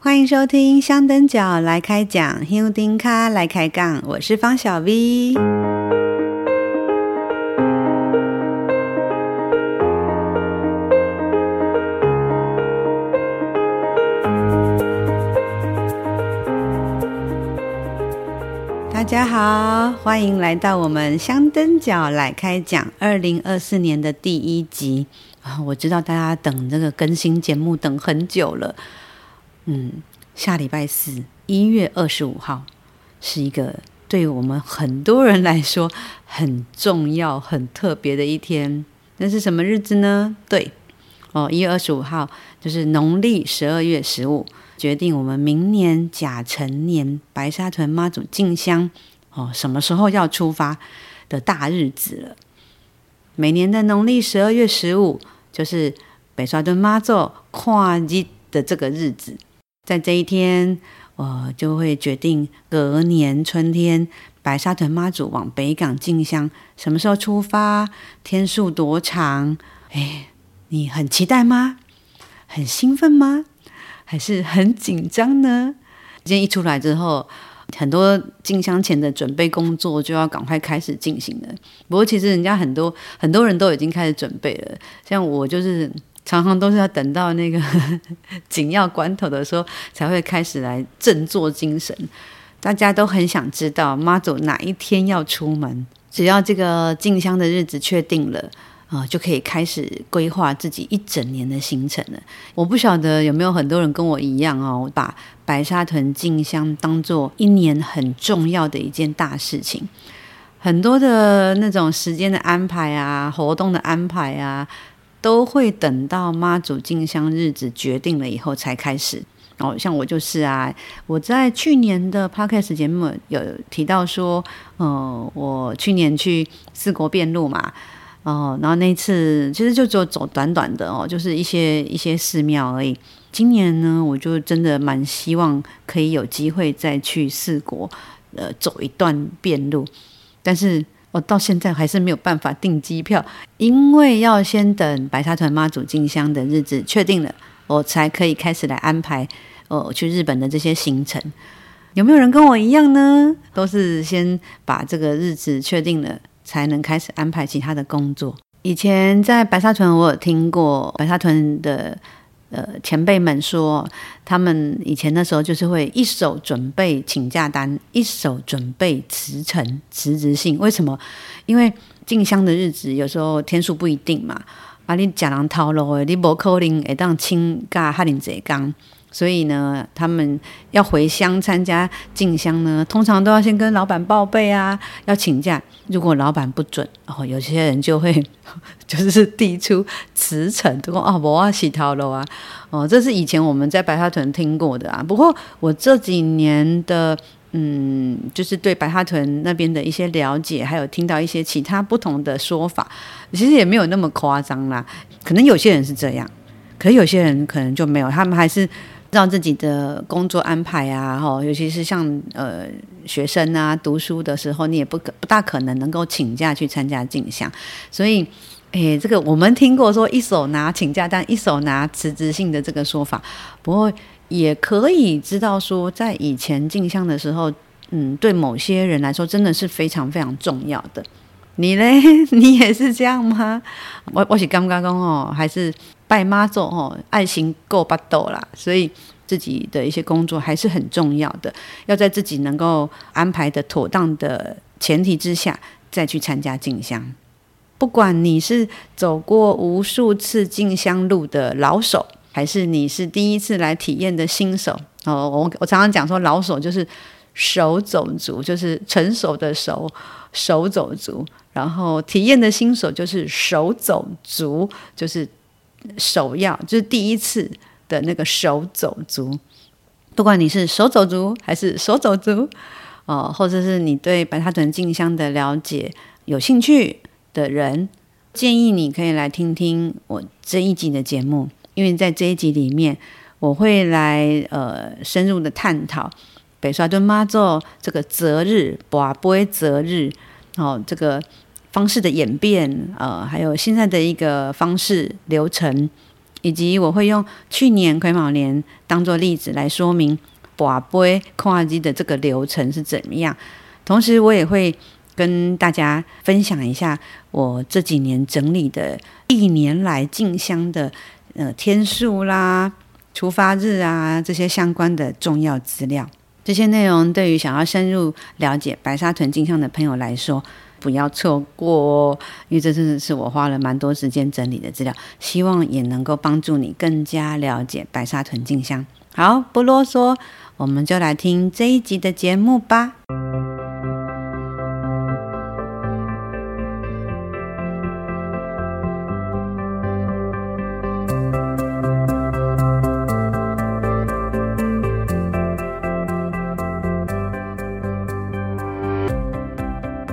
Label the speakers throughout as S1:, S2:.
S1: 欢迎收听香灯脚来开讲，香灯脚来开杠，我是方小 V。大家好，欢迎来到我们香灯脚来开讲二零二四年的第一集啊！我知道大家等这个更新节目等很久了。嗯，下礼拜四，一月二十五号，是一个对我们很多人来说很重要、很特别的一天。那是什么日子呢？对，哦，一月二十五号就是农历十二月十五，决定我们明年甲辰年白沙屯妈祖进香哦，什么时候要出发的大日子了。每年的农历十二月十五，就是白沙屯妈祖跨日的这个日子。在这一天，我就会决定隔年春天白沙屯妈祖往北港进香，什么时候出发？天数多长？哎，你很期待吗？很兴奋吗？还是很紧张呢？今天一出来之后，很多进香前的准备工作就要赶快开始进行了。不过，其实人家很多很多人都已经开始准备了，像我就是。常常都是要等到那个 紧要关头的时候，才会开始来振作精神。大家都很想知道妈祖哪一天要出门，只要这个进香的日子确定了啊，就可以开始规划自己一整年的行程了。我不晓得有没有很多人跟我一样哦，把白沙屯进香当做一年很重要的一件大事情，很多的那种时间的安排啊，活动的安排啊。都会等到妈祖进香日子决定了以后才开始。哦，像我就是啊，我在去年的 Podcast 节目有提到说，呃，我去年去四国遍路嘛，哦，然后那次其实就只有走短短的哦，就是一些一些寺庙而已。今年呢，我就真的蛮希望可以有机会再去四国，呃，走一段遍路，但是。我到现在还是没有办法订机票，因为要先等白沙屯妈祖进香的日子确定了，我才可以开始来安排哦去日本的这些行程。有没有人跟我一样呢？都是先把这个日子确定了，才能开始安排其他的工作。以前在白沙屯，我有听过白沙屯的。呃，前辈们说，他们以前那时候就是会一手准备请假单，一手准备辞呈辞职信。为什么？因为进香的日子有时候天数不一定嘛，啊，你假人套路诶，你无可能会当请假哈林侪工。所以呢，他们要回乡参加进香呢，通常都要先跟老板报备啊，要请假。如果老板不准，哦，有些人就会 就是递出辞呈，都说哦，我要洗头了啊。哦，这是以前我们在白沙屯听过的啊。不过我这几年的嗯，就是对白沙屯那边的一些了解，还有听到一些其他不同的说法，其实也没有那么夸张啦。可能有些人是这样，可是有些人可能就没有，他们还是。让自己的工作安排啊，哈，尤其是像呃学生啊读书的时候，你也不可不大可能能够请假去参加进香，所以，诶，这个我们听过说一手拿请假单，一手拿辞职信的这个说法，不过也可以知道说，在以前进香的时候，嗯，对某些人来说真的是非常非常重要的。你嘞，你也是这样吗？我我是刚刚讲哦，还是。拜妈祖哦，爱心够巴豆啦，所以自己的一些工作还是很重要的，要在自己能够安排的妥当的前提之下，再去参加进香。不管你是走过无数次进香路的老手，还是你是第一次来体验的新手哦，我我常常讲说，老手就是手走足，就是成熟的手手走足，然后体验的新手就是手走足，就是。首要就是第一次的那个手走足，不管你是手走足还是手走足哦，或者是你对白沙屯静香的了解有兴趣的人，建议你可以来听听我这一集的节目，因为在这一集里面，我会来呃深入的探讨北沙屯妈祖这个择日，跋杯择日哦这个。方式的演变，呃，还有现在的一个方式流程，以及我会用去年癸卯年当做例子来说明跋杯看机的这个流程是怎么样。同时，我也会跟大家分享一下我这几年整理的一年来进香的呃天数啦、出发日啊这些相关的重要资料。这些内容对于想要深入了解白沙屯进香的朋友来说，不要错过哦，因为这真的是我花了蛮多时间整理的资料，希望也能够帮助你更加了解白沙屯静香。好，不啰嗦，我们就来听这一集的节目吧。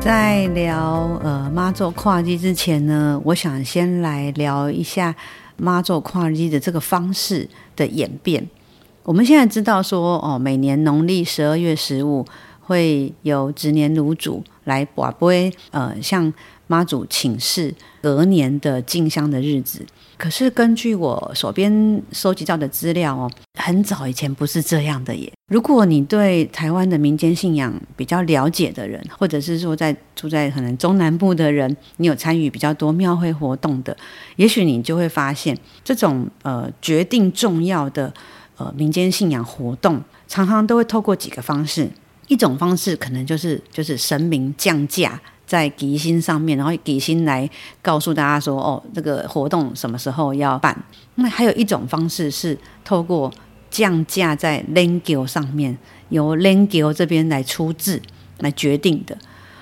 S1: 在聊呃妈祖跨机之前呢，我想先来聊一下妈祖跨机的这个方式的演变。我们现在知道说哦，每年农历十二月十五会有值年炉主来把杯，呃，像妈祖请示隔年的进香的日子。可是根据我手边收集到的资料哦，很早以前不是这样的耶。如果你对台湾的民间信仰比较了解的人，或者是说在住在可能中南部的人，你有参与比较多庙会活动的，也许你就会发现，这种呃决定重要的呃民间信仰活动，常常都会透过几个方式。一种方式可能就是就是神明降价。在吉星上面，然后吉星来告诉大家说：“哦，这个活动什么时候要办？”那还有一种方式是透过降价在灵轿上面，由灵轿这边来出字来决定的。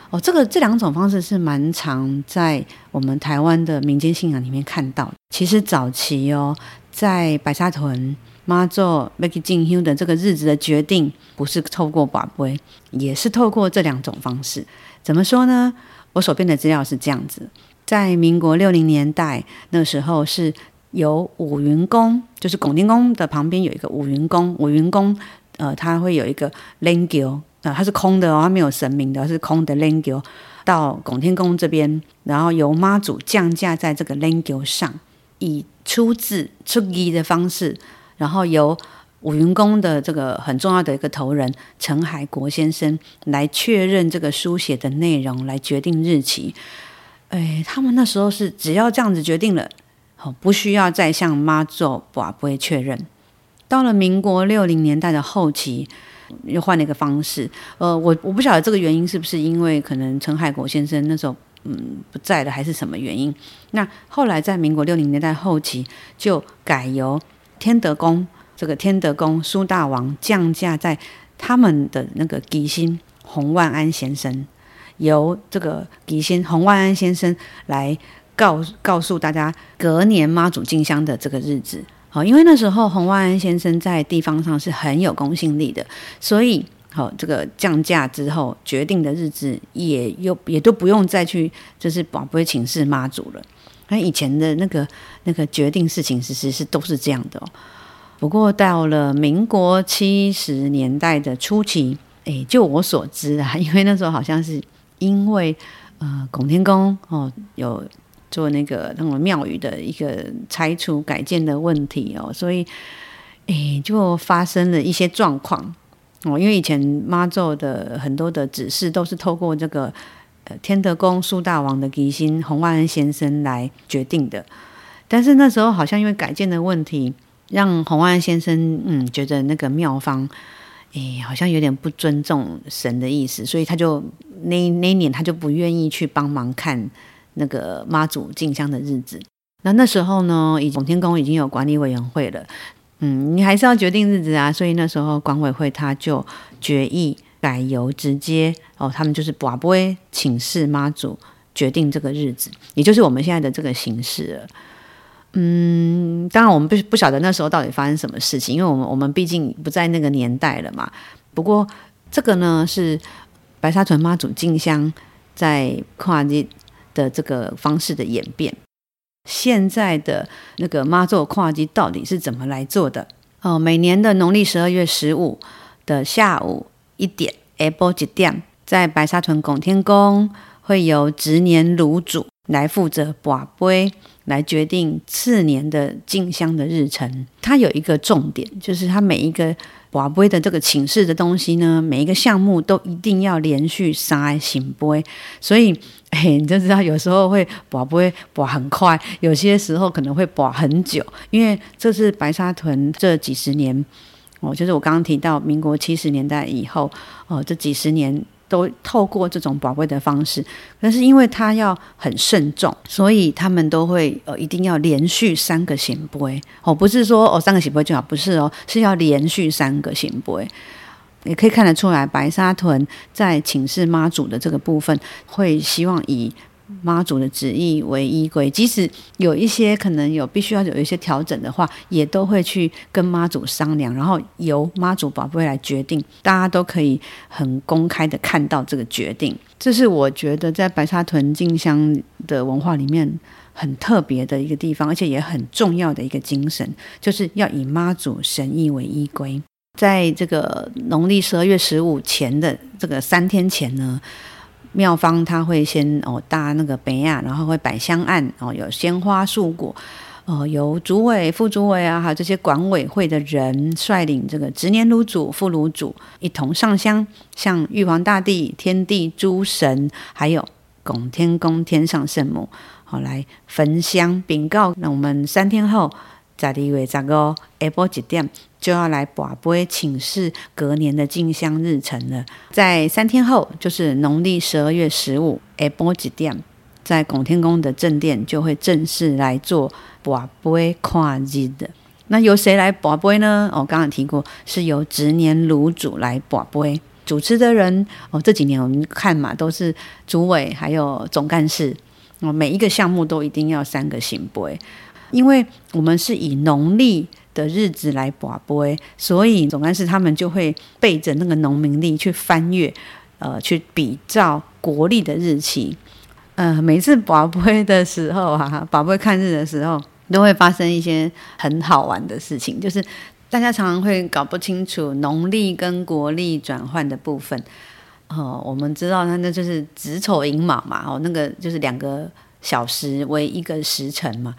S1: 哦，这个这两种方式是蛮常在我们台湾的民间信仰里面看到。其实早期哦，在白沙屯妈祖要去进香的这个日子的决定，不是透过跋杯，也是透过这两种方式。怎么说呢？我手边的资料是这样子：在民国六零年代，那时候是由五云宫，就是拱天宫的旁边有一个五云宫。五云宫，呃，它会有一个灵轿，呃，它是空的哦，它没有神明的，是空的灵轿。到拱天宫这边，然后由妈祖降驾在这个灵轿上，以出字出仪的方式，然后由。五云宫的这个很重要的一个头人陈海国先生来确认这个书写的内容，来决定日期。哎，他们那时候是只要这样子决定了，哦，不需要再向妈祖跋杯确认。到了民国六零年代的后期，又换了一个方式。呃，我我不晓得这个原因是不是因为可能陈海国先生那时候嗯不在了，还是什么原因？那后来在民国六零年代后期，就改由天德宫。这个天德宫苏大王降价在他们的那个吉星洪万安先生，由这个吉星洪万安先生来告告诉大家隔年妈祖进香的这个日子。好，因为那时候洪万安先生在地方上是很有公信力的，所以好这个降价之后决定的日子也又也都不用再去就是跋杯请示妈祖了。那以前的那个那个决定事情，其实是都是这样的哦。不过到了民国七十年代的初期，诶，就我所知啊，因为那时候好像是因为呃拱天宫哦有做那个那种庙宇的一个拆除改建的问题哦，所以诶就发生了一些状况哦。因为以前妈祖的很多的指示都是透过这个呃天德宫苏大王的吉星洪万安先生来决定的，但是那时候好像因为改建的问题。让洪万安先生嗯觉得那个庙方，诶好像有点不尊重神的意思，所以他就那那一年他就不愿意去帮忙看那个妈祖进香的日子。那那时候呢，以拱天宫已经有管理委员会了，嗯，你还是要决定日子啊，所以那时候管委会他就决议改由直接哦，他们就是不不会请示妈祖决定这个日子，也就是我们现在的这个形式了。嗯，当然我们不不晓得那时候到底发生什么事情，因为我们我们毕竟不在那个年代了嘛。不过这个呢是白沙屯妈祖进香在跨日的这个方式的演变。现在的那个妈祖跨祭到底是怎么来做的？哦，每年的农历十二月十五的下午一点，下晡一点，在白沙屯拱天宫会有执年炉主来负责跋杯，来决定次年的进香的日程。它有一个重点，就是它每一个跋杯的这个请示的东西呢，每一个项目都一定要连续三个圣杯。所以，哎，你就知道有时候会跋杯跋很快，有些时候可能会跋很久，因为这是白沙屯这几十年哦，就是我刚刚提到民国七十年代以后哦，这几十年。都透过这种宝贵的方式，但是因为他要很慎重，所以他们都会呃一定要连续三个行杯哦，不是说哦三个行杯就好，不是哦，是要连续三个行杯，也可以看得出来，白沙屯在请示妈祖的这个部分，会希望以。妈祖的旨意为依归，即使有一些可能有必须要有一些调整的话，也都会去跟妈祖商量，然后由妈祖宝贝来决定，大家都可以很公开的看到这个决定。这是我觉得在白沙屯进香的文化里面很特别的一个地方，而且也很重要的一个精神，就是要以妈祖神意为依归。在这个农历十二月十五前的这个三天前呢。庙方他会先哦搭那个杯啊，然后会摆香案哦，有鲜花素果，哦由主委、副主委啊，还有这些管委会的人率领这个执年炉主、副炉主一同上香，向玉皇大帝、天地诸神，还有拱天宫天上圣母，好来焚香禀告。那我们三天后，十二月十五下晡一点。就要来跋杯请示隔年的进香日程了。在三天后，就是农历十二月十五下晡一点，在拱天宫的正殿就会正式来做跋杯看日的。那由谁来跋杯呢？我、哦、刚刚提过，是由值年炉主来跋杯。主持的人哦，这几年我们看嘛，都是主委还有总干事哦，每一个项目都一定要三个圣杯，因为我们是以农历。的日子来跋杯，所以总干事他们就会背着那个农民历去翻阅，呃，去比照国历的日期。呃，每次跋杯的时候啊，跋杯看日的时候，都会发生一些很好玩的事情，就是大家常常会搞不清楚农历跟国历转换的部分。哦、呃，我们知道它那就是子丑寅卯嘛，哦，那个就是两个小时为一个时辰嘛。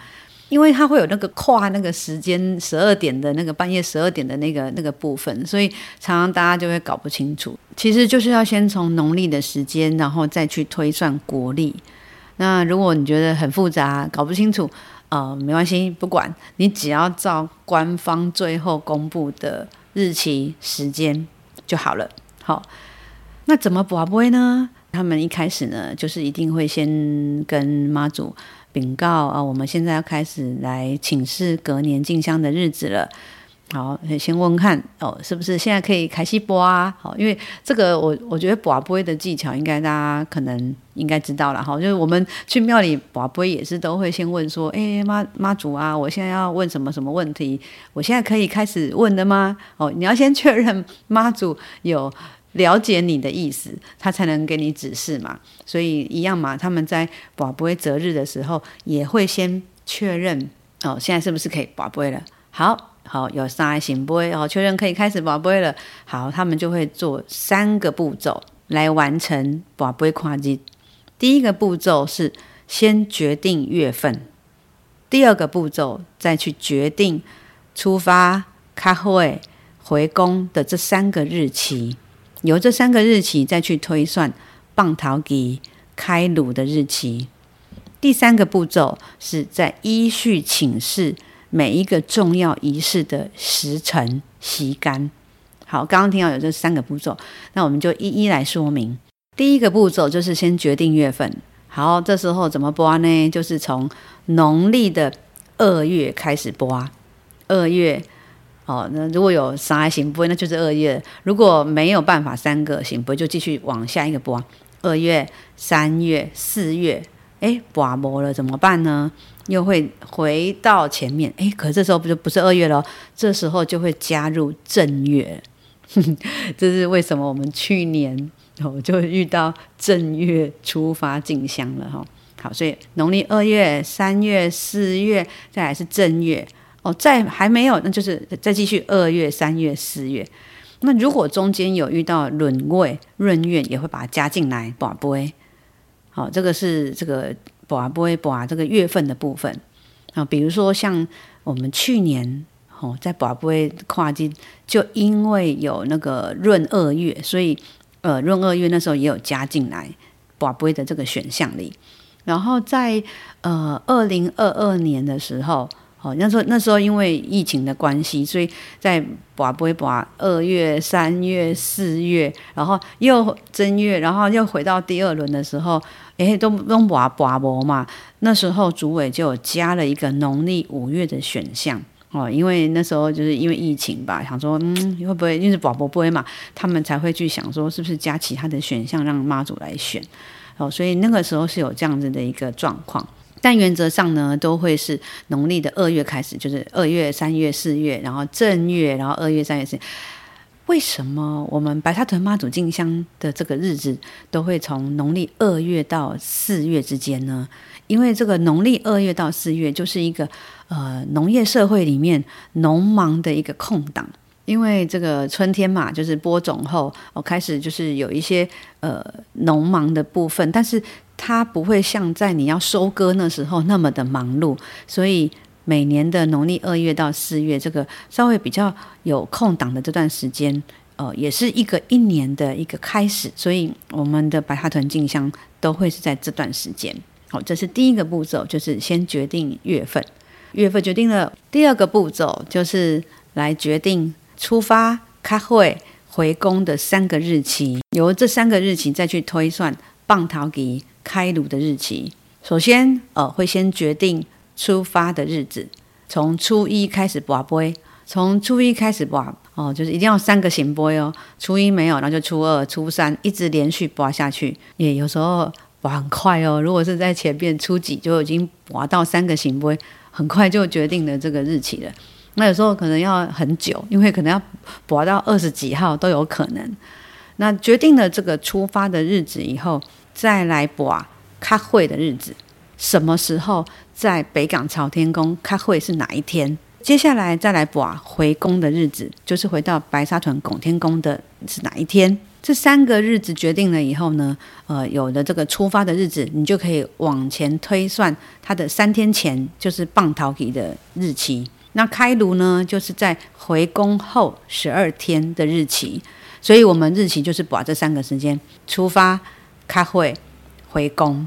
S1: 因为它会有那个跨那个时间十二点的那个半夜十二点的那个那个部分，所以常常大家就会搞不清楚。其实就是要先从农历的时间，然后再去推算国历。那如果你觉得很复杂，搞不清楚，呃，没关系，不管你只要照官方最后公布的日期时间就好了。好，那怎么跋杯呢？他们一开始呢，就是一定会先跟妈祖。禀告啊！我们现在要开始来请示隔年进香的日子了。好，先问看哦，是不是现在可以开始播啊？好，因为这个我我觉得跋杯的技巧，应该大家可能应该知道了哈。就是我们去庙里跋杯也是都会先问说：哎，妈妈祖啊，我现在要问什么什么问题？我现在可以开始问的吗？哦，你要先确认妈祖有。了解你的意思，他才能给你指示嘛。所以一样嘛，他们在跋杯择日的时候，也会先确认哦，现在是不是可以跋杯了？好好，有三个圣杯哦，确认可以开始宝贝了。好，他们就会做三个步骤来完成宝贝跨日。第一个步骤是先决定月份，第二个步骤再去决定出发、开会、回宫的这三个日期。由这三个日期再去推算棒桃给开炉的日期。第三个步骤是在依序请示每一个重要仪式的时辰席间。好，刚刚听到有这三个步骤，那我们就一一来说明。第一个步骤就是先决定月份。好，这时候怎么跋呢？就是从农历的二月开始跋，二月。哦，那如果有三个圣杯，那就是二月；如果没有办法三个行，不会，就继续往下一个播。二月、三月、四月，哎，跋无了怎么办呢？又会回到前面，哎，可这时候不就不是二月了？这时候就会加入正月。这是为什么？我们去年哦就遇到正月出发进香了哈。好，所以农历二月、三月、四月，再来是正月。哦，在还没有，那就是再继续二月、三月、四月。那如果中间有遇到闰位、闰月，也会把它加进来，跋杯。好，这个是这个拔杯拔这个月份的部分啊，比如说像我们去年哦，在拔杯跨季，就因为有那个闰二月，所以呃闰二月那时候也有加进来拔杯的这个选项里。然后在呃二零二二年的时候。哦，那时候那时候因为疫情的关系，所以在拔杯拔二月、三月、四月，然后又正月，然后又回到第二轮的时候，诶，都都拔拔无嘛。那时候主委就有加了一个农历五月的选项哦，因为那时候就是因为疫情吧，想说嗯会不会因为拔不杯嘛，他们才会去想说是不是加其他的选项让妈祖来选哦，所以那个时候是有这样子的一个状况。但原则上呢，都会是农历的二月开始，就是二月、三月、四月，然后正月，然后二月、三月、四月。为什么我们白沙屯妈祖进香的这个日子都会从农历二月到四月之间呢？因为这个农历二月到四月就是一个呃农业社会里面农忙的一个空档，因为这个春天嘛，就是播种后，我开始就是有一些呃农忙的部分，但是。它不会像在你要收割那时候那么的忙碌，所以每年的农历二月到四月这个稍微比较有空档的这段时间，呃，也是一个一年的一个开始，所以我们的白沙屯进香都会是在这段时间。好，这是第一个步骤，就是先决定月份，月份决定了。第二个步骤就是来决定出发、开会、回宫的三个日期，由这三个日期再去推算棒头期。开炉的日期，首先呃会先决定出发的日子，从初一开始拔杯，从初一开始拔哦，就是一定要三个行杯哦，初一没有，然后就初二、初三一直连续拔下去，也有时候拔很快哦。如果是在前面初几就已经拔到三个行杯，很快就决定了这个日期了。那有时候可能要很久，因为可能要拔到二十几号都有可能。那决定了这个出发的日子以后。再来拔开会的日子，什么时候在北港朝天宫开会是哪一天？接下来再来拔回宫的日子，就是回到白沙屯拱天宫的是哪一天？这三个日子决定了以后呢，呃，有了这个出发的日子，你就可以往前推算它的三天前，就是棒桃皮的日期。那开炉呢，就是在回宫后十二天的日期。所以我们日期就是把这三个时间出发。开会回宫，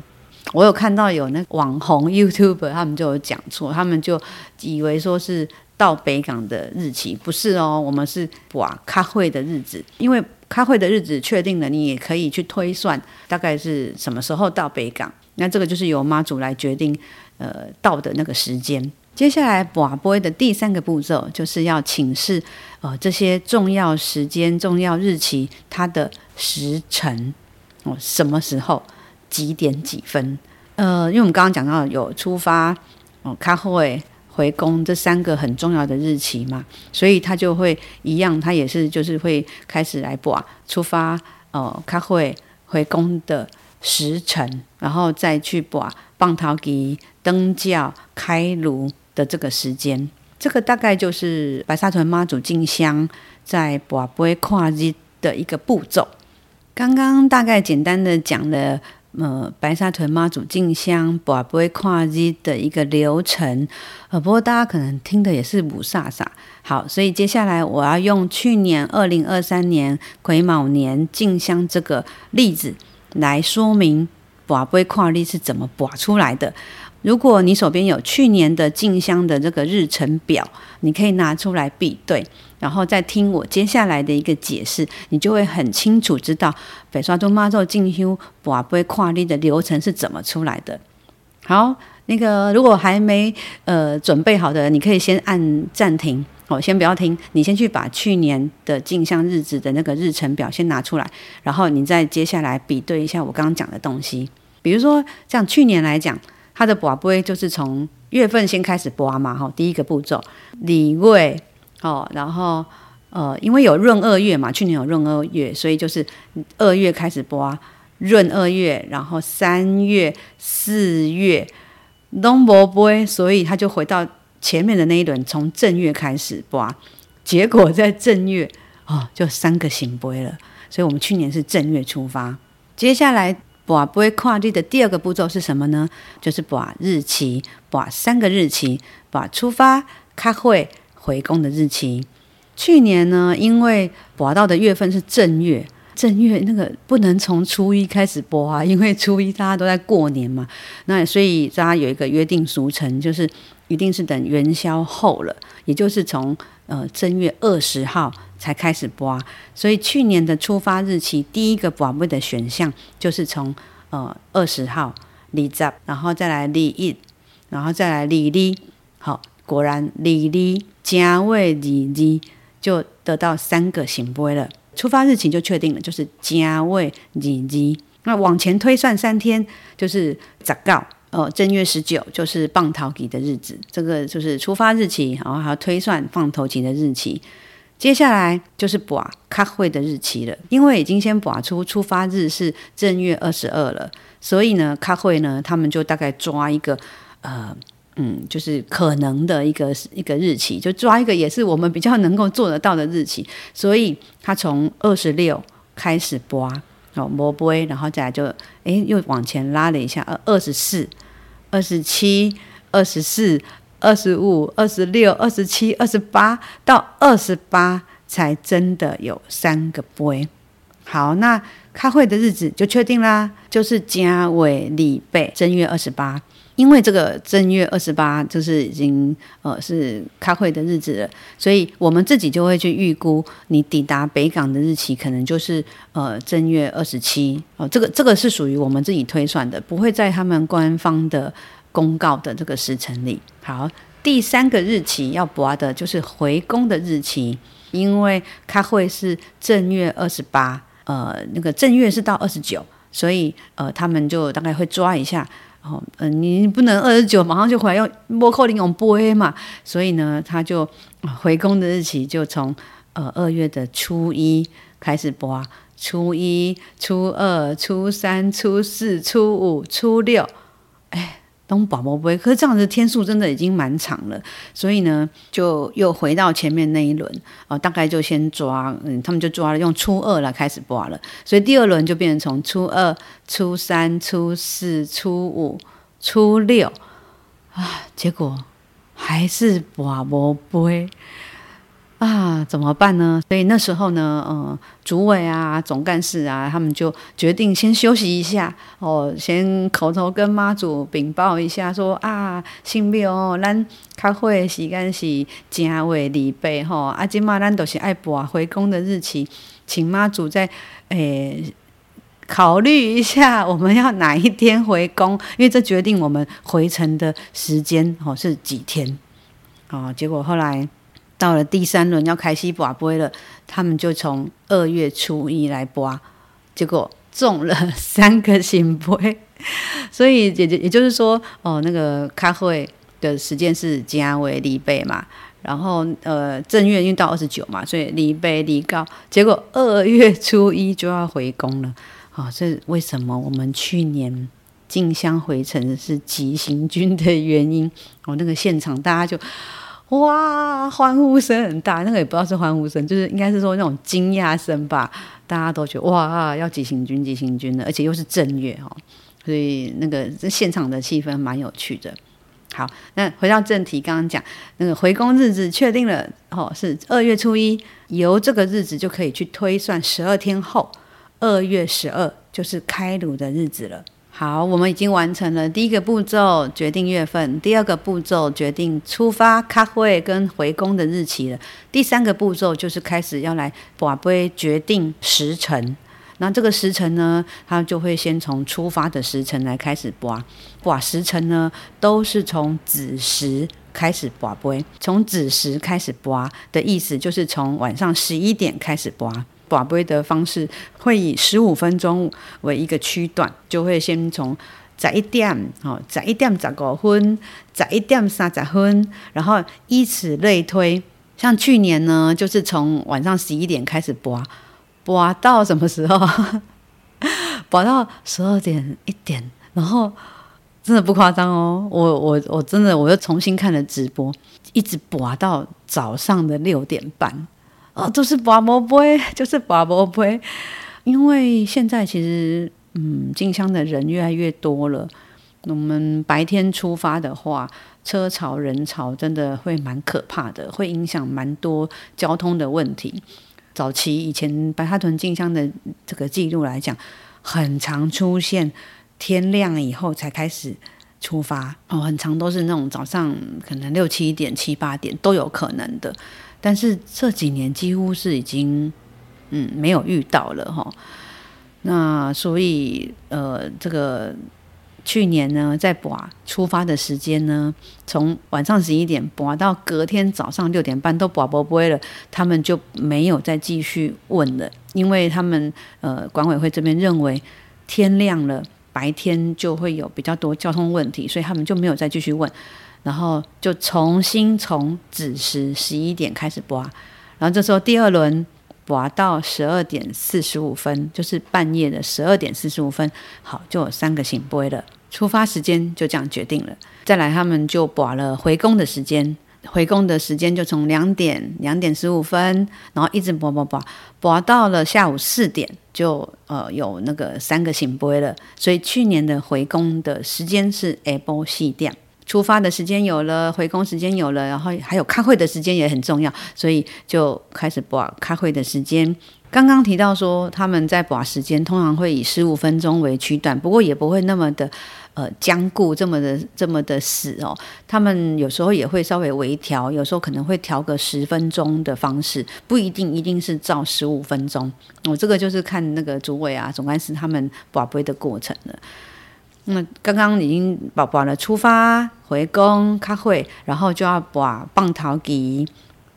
S1: 我有看到有那网红 YouTube，他们就有讲错，他们就以为说是到北港的日期，不是哦，我们是把开会的日子，因为开会的日子确定了，你也可以去推算大概是什么时候到北港，那这个就是由妈祖来决定，呃，到的那个时间。接下来拔杯的第三个步骤，就是要请示呃这些重要时间、重要日期它的时辰哦。什么时候？几点几分？呃，因为我们刚刚讲到有出发、哦开会、回宫这三个很重要的日期嘛，所以他就会一样，他也是就是会开始来拔出发、哦开会、回宫的时辰，然后再去拔棒头旗、登轿、开炉的这个时间。这个大概就是白沙屯妈祖进香在拔杯跨日的一个步骤。刚刚大概简单的讲了，呃，白沙屯妈祖进香、拔杯跨日的一个流程，呃，不过大家可能听的也是五煞煞。好，所以接下来我要用去年二零二三年癸卯年进香这个例子来说明拔杯跨日是怎么拔出来的。如果你手边有去年的进香的这个日程表，你可以拿出来比对。然后再听我接下来的一个解释，你就会很清楚知道白沙屯妈祖进香拔杯跨日的流程是怎么出来的。好，那个如果还没呃准备好的，你可以先按暂停，哦，先不要听，你先去把去年的进香日子的那个日程表先拿出来，然后你再接下来比对一下我刚刚讲的东西。比如说像去年来讲，它的拔杯就是从月份先开始拔嘛，哈，第一个步骤，礼位。哦，然后呃，因为有闰二月嘛，去年有闰二月，所以就是二月开始拔闰二月，然后三月、四月拢无杯，所以他就回到前面的那一轮，从正月开始拔，结果在正月哦，就三个行杯了，所以我们去年是正月出发，接下来不不会跨日的第二个步骤是什么呢？就是把日期，把三个日期，把出发、开会、回宫的日期。去年呢，因为把到的月份是正月，正月那个不能从初一开始播啊，因为初一大家都在过年嘛。那所以大家有一个约定俗成，就是一定是等元宵后了，也就是从呃正月二十号。才开始播，所以去年的出发日期第一个拔杯的选项就是从呃二十号离闸，然后再来离一，然后再来离离，好，果然离离正月离离就得到三个圣杯了，出发日期就确定了，就是正月离离。那往前推算三天，就是十九，呃正月十九就是放头期的日子，这个就是出发日期，然后还要推算放头期的日期。接下来就是拔开会的日期了，因为已经先拔出出发日是正月二十二了，所以呢，开会呢，他们就大概抓一个，呃，嗯，就是可能的一个一个日期，就抓一个也是我们比较能够做得到的日期，所以他从二十六开始拔，哦，摸杯，然后再来就，哎，又往前拉了一下，二二十四、二十七、二十四。二十五、二十六、二十七、二十八到二十八，才真的有三个杯。好，那开会的日子就确定啦，就是正月礼拜正月二十八。因为这个正月二十八就是已经呃是开会的日子了，所以我们自己就会去预估你抵达北港的日期，可能就是呃正月二十七哦。这个这个是属于我们自己推算的，不会在他们官方的。公告的这个时辰里，好，第三个日期要拔的就是回宫的日期，因为开会是正月二十八，呃，那个正月是到二十九，所以呃，他们就大概会抓一下，嗯、你不能二十九马上就回来用摸扣零用杯嘛，所以呢，他就回宫的日期就从呃二月的初一开始播，初一、初二、初三、初四、初五、初六，哎。当宝宝杯，可是这样子天数真的已经蛮长了，所以呢，就又回到前面那一轮啊，大概就先抓，嗯，他们就抓了用初二来开始拔了，所以第二轮就变成从初二、初三、初四、初五、初六啊，结果还是宝宝杯。啊，怎么办呢？所以那时候呢，呃，主委啊、总干事啊，他们就决定先休息一下，哦，先口头跟妈祖禀报一下说，啊，新庙哦，咱开会的时间是正月礼拜吼，啊，今嘛咱都是爱拔回宫的日期，请妈祖再诶、考虑一下，我们要哪一天回宫，因为这决定我们回程的时间哦是几天，哦，结果后来。到了第三轮要开始拔杯了，他们就从二月初一来拔，结果中了三个新杯，所以也也就是说，哦，那个开会的时间是正月礼拜嘛，然后呃正月因为到二十九嘛，所以礼拜礼告，结果二月初一就要回宫了，啊、哦，这为什么我们去年进香回程是急行军的原因？哦，那个现场大家就。哇，欢呼声很大，那个也不知道是欢呼声，就是应该是说那种惊讶声吧。大家都觉得哇，要急行军，急行军了，而且又是正月哦，所以那个这现场的气氛蛮有趣的。好，那回到正题，刚刚讲那个回宫日子确定了哦，是二月初一，由这个日子就可以去推算十二天后，二月十二就是开炉的日子了。好，我们已经完成了第一个步骤，决定月份；第二个步骤决定出发、开会跟回宫的日期了。第三个步骤就是开始要来拔杯决定时辰。那这个时辰呢，他就会先从出发的时辰来开始拔。拔时辰呢，都是从子时开始拔杯。从子时开始拔的意思，就是从晚上十一点开始拔。拔杯的方式会以十五分钟为一个区段，就会先从十一点，哦，十一点十五分，十一点三十分，然后以此类推。像去年呢，就是从晚上十一点开始拔，拔到什么时候？拔到十二点一点，然后真的不夸张哦，我我我真的我又重新看了直播，一直拔到早上的六点半。啊，都是拔毛杯，就是拔毛 杯，因为现在其实嗯，进香的人越来越多了。我们白天出发的话，车潮人潮真的会蛮可怕的，会影响蛮多交通的问题。早期以前白沙屯进香的这个记录来讲，很常出现天亮以后才开始出发哦，很长都是那种早上可能六七点、七八点都有可能的。但是这几年几乎是已经嗯没有遇到了哈。那所以呃这个。去年呢，在拔出发的时间呢，从晚上十一点拔到隔天早上六点半都拔不会了，他们就没有再继续问了，因为他们呃管委会这边认为天亮了，白天就会有比较多交通问题，所以他们就没有再继续问，然后就重新从子时十一点开始拔，然后这时候第二轮拔到十二点四十五分，就是半夜的十二点四十五分，好，就有三个醒杯了。出发时间就这样决定了。再来，他们就拔了回宫的时间，回宫的时间就从两点两点十五分，然后一直播播播，播到了下午四点，就呃有那个三个醒杯了。所以去年的回宫的时间是下晡四点，出发的时间有了，回宫时间有了，然后还有开会的时间也很重要，所以就开始播开会的时间。刚刚提到说，他们在播时间通常会以十五分钟为区段，不过也不会那么的呃僵固，这么的这么的死哦。他们有时候也会稍微微调，有时候可能会调个十分钟的方式，不一定一定是照十五分钟。我、这个就是看那个主委啊、总干事他们把杯的过程了。那刚刚已经拔拔了出发、回宫、开会，然后就要把棒头旗。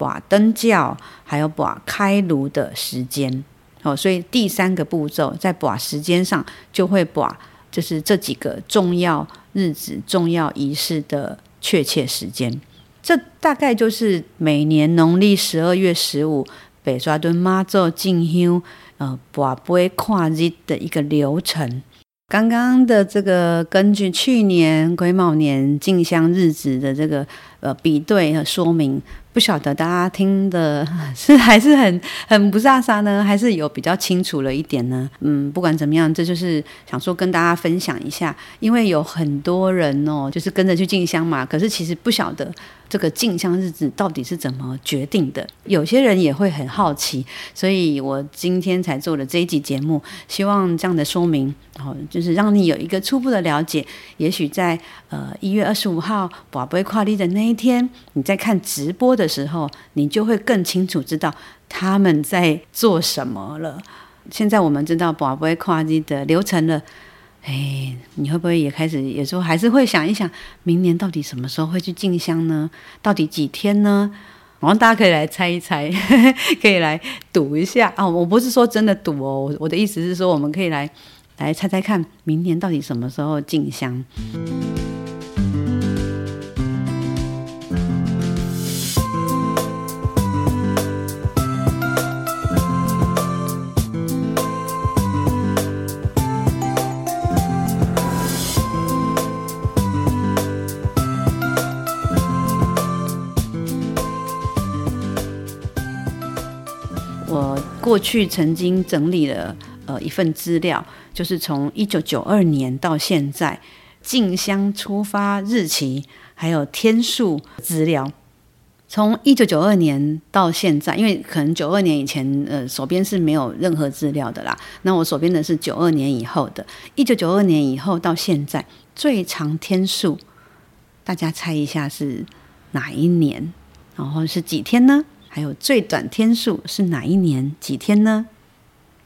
S1: 拔灯轿，还有把开炉的时间，哦，所以第三个步骤在把时间上就会把，就是这几个重要日子、重要仪式的确切时间。这大概就是每年农历十二月十五北沙屯妈祖进香，呃，拔杯跨日的一个流程。刚刚的这个根据去年癸卯年进香日子的这个呃比对和说明。不晓得大家听的是还是很很不飒飒呢，还是有比较清楚了一点呢？嗯，不管怎么样，这就是想说跟大家分享一下，因为有很多人哦，就是跟着去进香嘛，可是其实不晓得这个镜像日子到底是怎么决定的。有些人也会很好奇，所以我今天才做了这一集节目，希望这样的说明，哦，就是让你有一个初步的了解。也许在呃一月二十五号宝贝跨立的那一天，你在看直播的时候，你就会更清楚知道他们在做什么了。现在我们知道宝贝跨立的流程了，哎，你会不会也开始有时候还是会想一想，明年到底什么时候会去进香呢？到底几天呢？然后大家可以来猜一猜，可以来赌一下啊！我不是说真的赌哦，我的意思是说，我们可以来来猜猜看，明年到底什么时候进香。过去曾经整理了呃一份资料，就是从一九九二年到现在进香出发日期还有天数资料。从一九九二年到现在，因为可能九二年以前呃手边是没有任何资料的啦，那我手边的是九二年以后的。一九九二年以后到现在最长天数，大家猜一下是哪一年？然后是几天呢？还有最短天数是哪一年几天呢？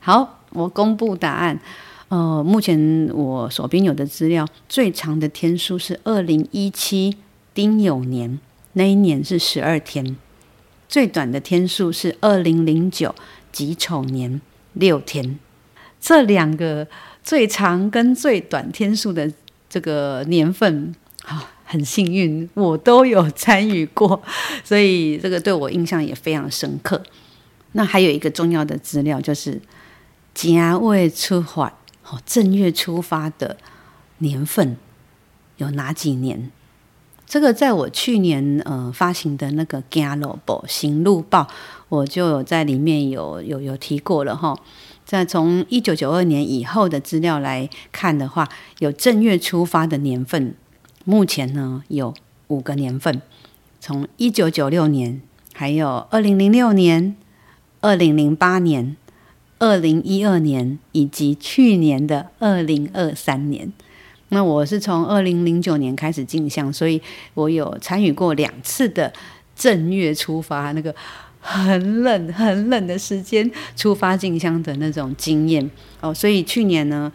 S1: 好，我公布答案。呃，目前我手边有的资料，最长的天数是二零一七丁酉年，那一年是十二天；最短的天数是二零零九己丑年六天。这两个最长跟最短天数的这个年份，好。很幸运，我都有参与过，所以这个对我印象也非常深刻。那还有一个重要的资料，就是正月出发，哦，正月出发的年份有哪几年？这个在我去年呃发行的那个《Galobo》行路报，我就有在里面有有有提过了哈。在从一九九二年以后的资料来看的话，有正月出发的年份，目前呢有五个年份，从一九九六年，还有二零零六年、二零零八年、二零一二年，以及去年的二零二三年。那我是从二零零九年开始进香，所以我有参与过两次的正月出发，那个很冷很冷的时间出发进香的那种经验哦。所以去年呢，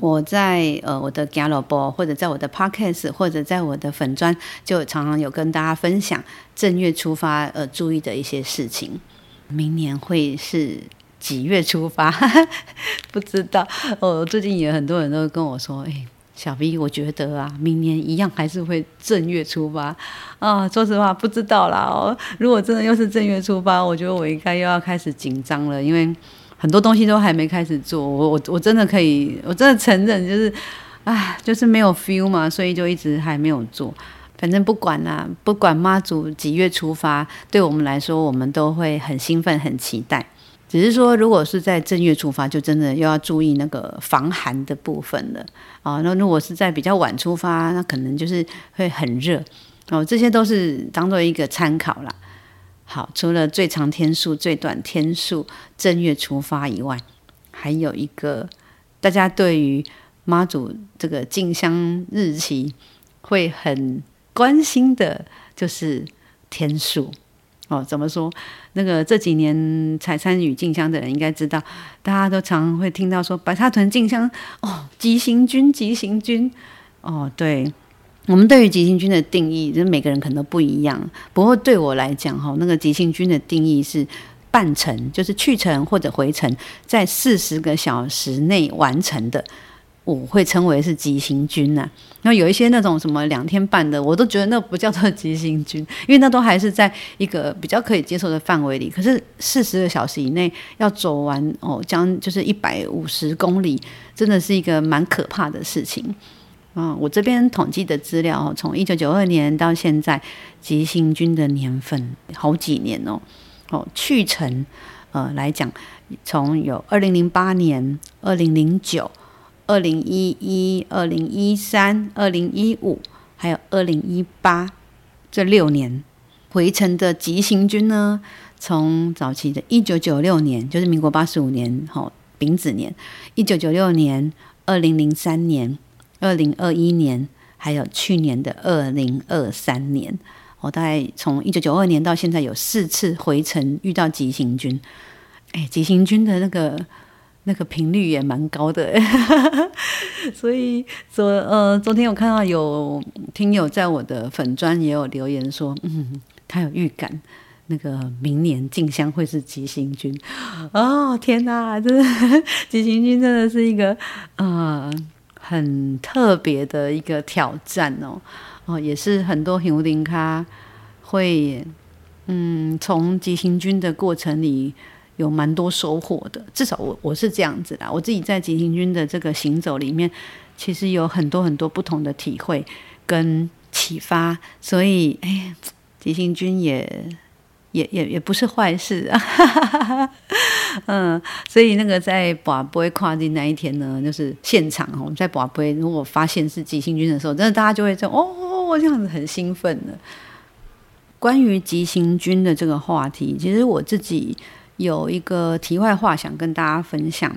S1: 我在呃我的 Gallup 或者在我的 Podcast 或者在我的粉专，就常常有跟大家分享正月出发呃注意的一些事情。明年会是几月出发？不知道哦。最近也很多人都跟我说，哎。小 V，我觉得啊，明年一样还是会正月出发啊。说实话，不知道啦。哦，如果真的又是正月出发，我觉得我应该又要开始紧张了，因为很多东西都还没开始做。我我我真的可以，我真的承认，就是啊，就是没有 feel 嘛，所以就一直还没有做。反正不管啦，不管妈祖几月出发，对我们来说，我们都会很兴奋、很期待。只是说，如果是在正月出发，就真的又要注意那个防寒的部分了啊。那如果是在比较晚出发，那可能就是会很热哦。这些都是当做一个参考啦。好，除了最长天数、最短天数正月出发以外，还有一个大家对于妈祖这个进香日期会很关心的，就是天数。哦，怎么说？那个这几年才参与进香的人应该知道，大家都常会听到说白沙屯进香哦，急行军，急行军哦。对，我们对于急行军的定义，就是每个人可能都不一样。不过对我来讲，哈，那个急行军的定义是半程，就是去程或者回程，在四十个小时内完成的。我会称为是急行军呐、啊，然后有一些那种什么两天半的，我都觉得那不叫做急行军，因为那都还是在一个比较可以接受的范围里。可是四十个小时以内要走完哦，将就是一百五十公里，真的是一个蛮可怕的事情。嗯，我这边统计的资料哦，从一九九二年到现在，急行军的年份好几年哦。哦，去程呃来讲，从有二零零八年、二零零九。二零一一、二零一三、二零一五，还有二零一八这六年回程的急行军呢，从早期的一九九六年，就是民国八十五年，吼丙子年；一九九六年、二零零三年、二零二一年，还有去年的二零二三年，我大概从一九九二年到现在有四次回程遇到急行军。哎，急行军的那个。那个频率也蛮高的，所以昨呃昨天我看到有听友在我的粉专也有留言说，嗯，他有预感那个明年进香会是急行军哦，天哪，真的 急行军真的是一个呃很特别的一个挑战哦哦，也是很多香灯脚会嗯从急行军的过程里。有蛮多收获的，至少我我是这样子啦。我自己在急行军的这个行走里面，其实有很多很多不同的体会跟启发，所以哎，急行军也也也也不是坏事啊。嗯，所以那个在跋杯跨境那一天呢，就是现场我们在跋杯，如果发现是急行军的时候，真的大家就会这样哦，这样子很兴奋的。关于急行军的这个话题，其实我自己。有一个题外话想跟大家分享，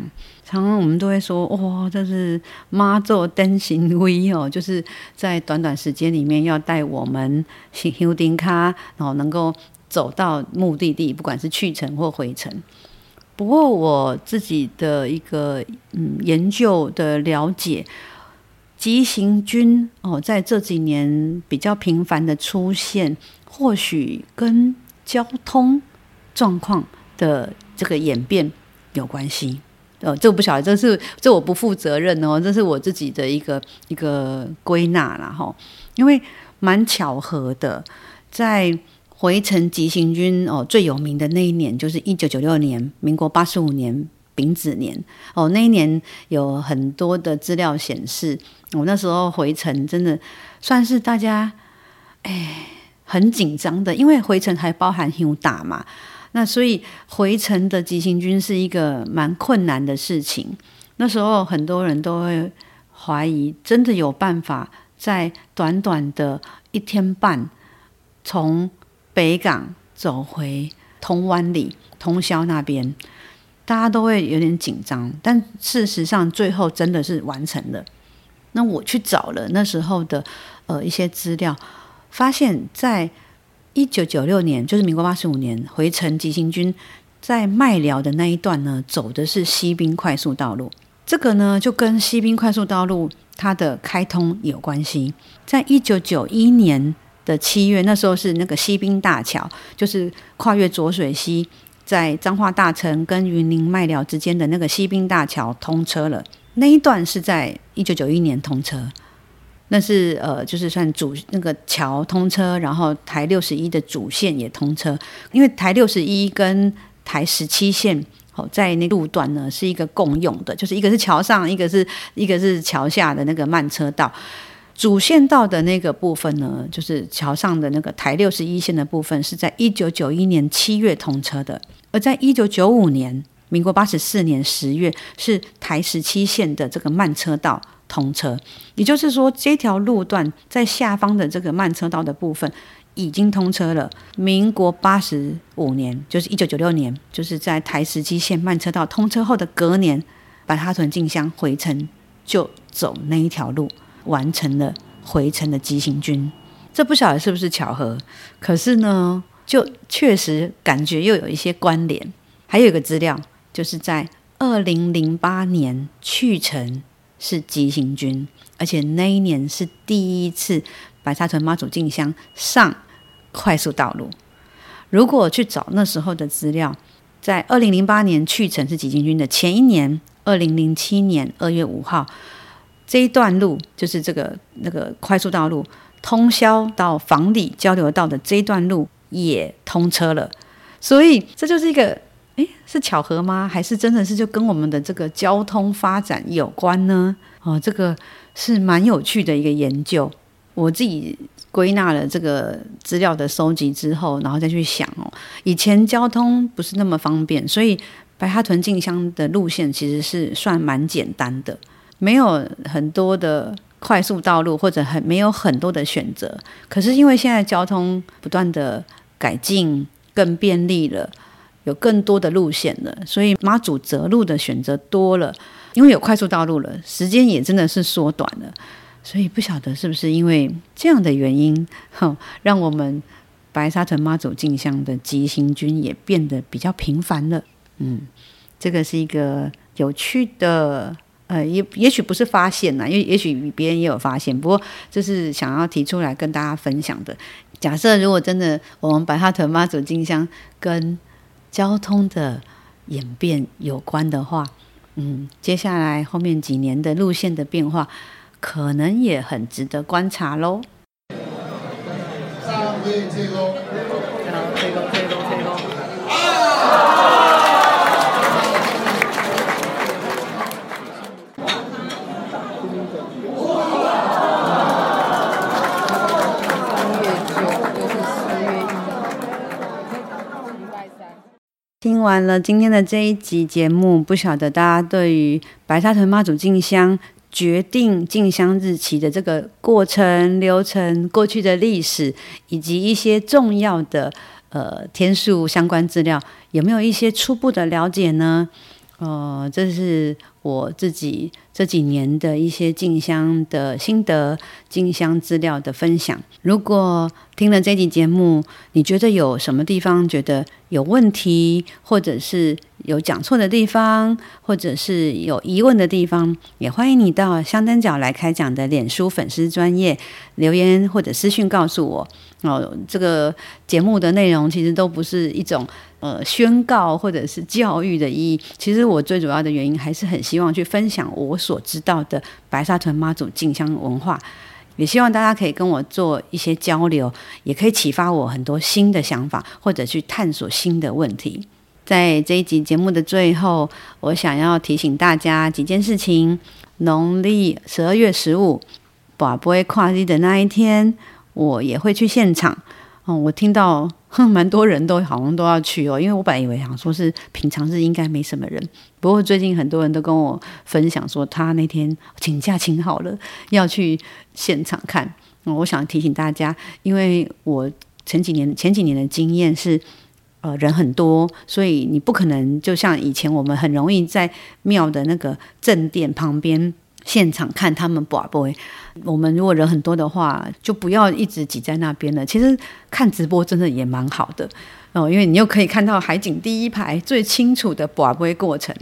S1: 常常我们都会说，哇、这是妈做登神威哦，就是在短短时间里面要带我们行香灯脚，然后能够走到目的地，不管是去程或回程。不过我自己的一个嗯研究的了解，急行军哦，在这几年比较频繁的出现，或许跟交通状况。的这个演变有关系，呃，这个不晓得，这是这我不负责任哦，这是我自己的一个一个归纳啦哈，因为蛮巧合的，在回程急行军哦最有名的那一年就是一九九六年，民国八十五年丙子年哦，那一年有很多的资料显示，我那时候回程真的算是大家哎很紧张的，因为回程还包含休大嘛。那所以回程的急行军是一个蛮困难的事情。那时候很多人都会怀疑，真的有办法在短短的一天半从北港走回通湾里、通霄那边，大家都会有点紧张。但事实上，最后真的是完成了。那我去找了那时候的呃一些资料，发现在一九九六年，就是民国八十五年回程急行军在麦寮的那一段呢，走的是西滨快速道路。这个呢，就跟西滨快速道路它的开通有关系。在一九九一年的七月，那时候是那个西滨大桥，就是跨越浊水溪，在彰化大城跟云林麦寮之间的那个西滨大桥通车了。那一段是在一九九一年通车，那是呃，就是算主那个桥通车，然后台六十一的主线也通车，因为台六十一跟台十七线。好，在那路段呢，是一个共用的，就是一个是桥上，一个是一个是桥下的那个慢车道。主线道的那个部分呢，就是桥上的那个台六十一线的部分，是在一九九一年七月通车的；而在一九九五年，民国八十四年十月，是台十七线的这个慢车道通车。也就是说，这条路段在下方的这个慢车道的部分。已经通车了。民国八十五年，就是一九九六年，就是在台十七线慢车道通车后的隔年，白沙屯进香回程就走那一条路，完成了回程的急行军。这不晓得是不是巧合，可是呢，就确实感觉又有一些关联。还有一个资料，就是在二零零八年去程是急行军，而且那一年是第一次。白沙屯妈祖进香上快速道路，如果去找那时候的资料，在二零零八年去程是急行军的前一年，二零零七年二月五号这一段路，就是这个那个快速道路通霄到房里交流道的这一段路也通车了，所以这就是一个，诶，是巧合吗？还是真的是就跟我们的这个交通发展有关呢？哦，这个是蛮有趣的一个研究。我自己归纳了这个资料的收集之后，然后再去想哦，以前交通不是那么方便，所以白沙屯进香的路线其实是算蛮简单的，没有很多的快速道路或者很没有很多的选择。可是因为现在交通不断的改进，更便利了，有更多的路线了，所以妈祖择路的选择多了，因为有快速道路了，时间也真的是缩短了。所以不晓得是不是因为这样的原因，哼，让我们白沙屯妈祖进香的急行军也变得比较频繁了。嗯，这个是一个有趣的，呃，也也许不是发现呐，因为也许别人也有发现，不过这是想要提出来跟大家分享的。假设如果真的我们白哈屯妈祖进香跟交通的演变有关的话，嗯，接下来后面几年的路线的变化。可能也很值得观察喽。听完了今天的这一集节目，不晓得大家对于白沙屯妈祖进香。决定进香日期的这个过程流程、过去的历史以及一些重要的呃天数相关资料，有没有一些初步的了解呢？呃，这是我自己这几年的一些进香的心得、进香资料的分享。如果听了这集节目，你觉得有什么地方觉得有问题，或者是有讲错的地方，或者是有疑问的地方，也欢迎你到香灯角来开讲的脸书粉丝专业留言或者私讯告诉我。哦，这个节目的内容其实都不是一种呃宣告或者是教育的意义。其实我最主要的原因还是很希望去分享我所知道的白沙屯妈祖进香文化，也希望大家可以跟我做一些交流，也可以启发我很多新的想法，或者去探索新的问题。在这一集节目的最后，我想要提醒大家几件事情：农历十二月十五，跋杯跨日的那一天，我也会去现场。哦，我听到哼，蛮多人都好像都要去哦，因为我本来以为想说是平常日应该没什么人，不过最近很多人都跟我分享说，他那天请假请好了要去现场看。嗯，我想提醒大家，因为我前几年前几年的经验是，呃，人很多，所以你不可能就像以前我们很容易在庙的那个正殿旁边。现场看他们博杯，我们如果人很多的话，就不要一直挤在那边了。其实看直播真的也蛮好的哦，因为你又可以看到海景第一排最清楚的博杯过程。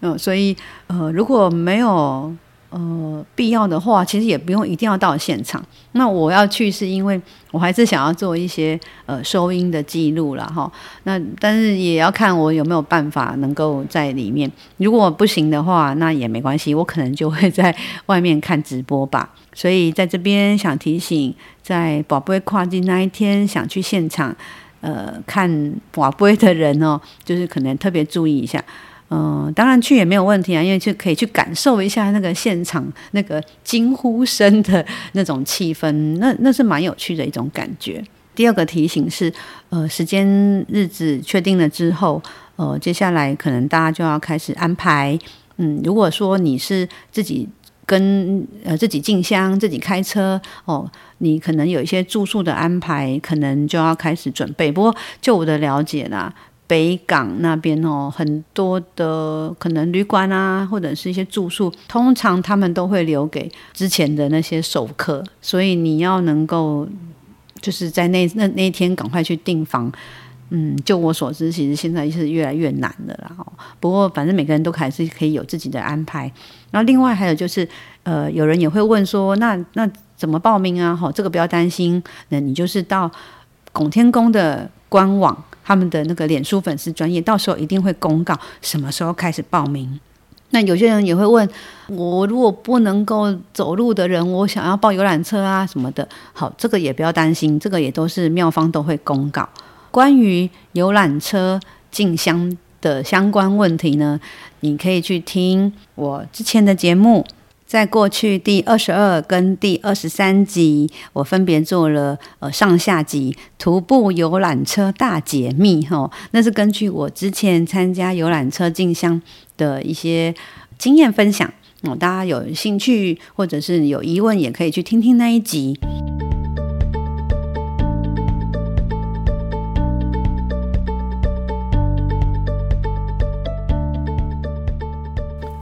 S1: 嗯，所以呃，如果没有。呃，必要的话，其实也不用一定要到现场。那我要去，是因为我还是想要做一些呃收音的记录啦。哈。那但是也要看我有没有办法能够在里面。如果不行的话，那也没关系，我可能就会在外面看直播吧。所以在这边想提醒，在宝贝跨境那一天想去现场呃看宝贝的人哦，就是可能特别注意一下。嗯、当然去也没有问题啊，因为就可以去感受一下那个现场那个惊呼声的那种气氛，那那是蛮有趣的一种感觉。第二个提醒是，呃，时间日子确定了之后，呃，接下来可能大家就要开始安排。嗯，如果说你是自己跟呃自己进香、自己开车哦，你可能有一些住宿的安排，可能就要开始准备。不过就我的了解啦。北港那边哦，很多的可能旅馆啊，或者是一些住宿，通常他们都会留给之前的那些熟客，所以你要能够就是在那那那一天赶快去订房。嗯，就我所知，其实现在是越来越难的啦。不过反正每个人都还是可以有自己的安排。然后另外还有就是，呃，有人也会问说，那那怎么报名啊？好，这个不要担心，那你就是到拱天宫的官网。他们的那个脸书粉丝专业，到时候一定会公告什么时候开始报名。那有些人也会问我，如果不能够走路的人，我想要报游览车啊什么的。好，这个也不要担心，这个也都是妙方都会公告。关于游览车进香的相关问题呢，你可以去听我之前的节目。在过去第二十二跟第二十三集，我分别做了呃上下集徒步游览车大解密哈，那是根据我之前参加游览车进香的一些经验分享哦，大家有兴趣或者是有疑问，也可以去听听那一集。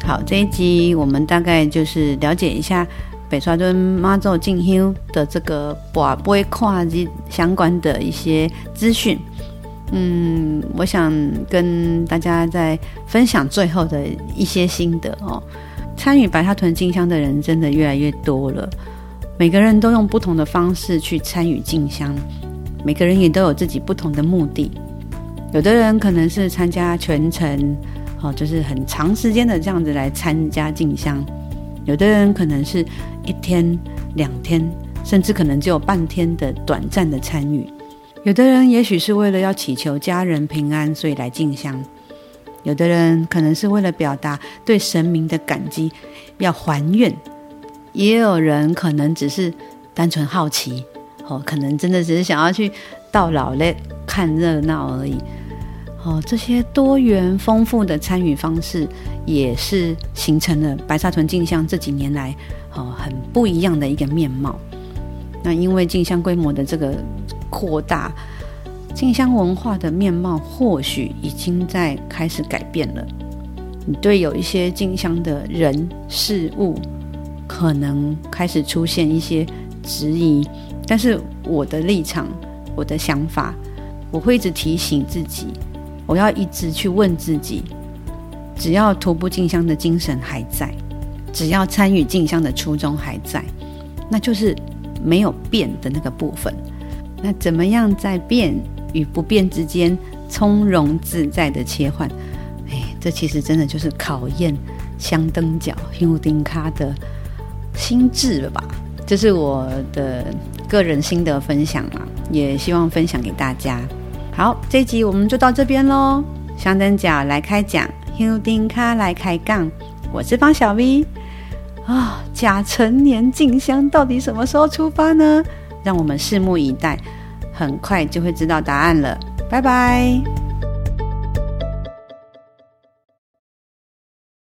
S1: 好，这一集我们大概就是了解一下北沙屯妈祖进香的这个博杯跨日相关的一些资讯。嗯，我想跟大家再分享最后的一些心得哦。参与白沙屯进香的人真的越来越多了，每个人都用不同的方式去参与进香，每个人也都有自己不同的目的。有的人可能是参加全程。哦，就是很长时间的这样子来参加进香，有的人可能是一天、两天，甚至可能只有半天的短暂的参与；有的人也许是为了要祈求家人平安，所以来进香；有的人可能是为了表达对神明的感激，要还愿；也有人可能只是单纯好奇，哦，可能真的只是想要去到老嘞看热闹而已。哦，这些多元丰富的参与方式，也是形成了白沙屯进香这几年来哦很不一样的一个面貌。那因为进香规模的这个扩大，进香文化的面貌或许已经在开始改变了。你对有一些进香的人事物，可能开始出现一些质疑，但是我的立场，我的想法，我会一直提醒自己。我要一直去问自己：只要徒步进香的精神还在，只要参与进香的初衷还在，那就是没有变的那个部分。那怎么样在变与不变之间从容自在的切换？哎，这其实真的就是考验香灯脚香灯脚的心智了吧？这是我的个人心得分享嘛，也希望分享给大家。好，这一集我们就到这边喽。香灯脚来开讲，香灯脚来开杠。我是方小 V 啊、哦，甲辰年进香到底什么时候出发呢？让我们拭目以待。很快就会知道答案了。拜拜。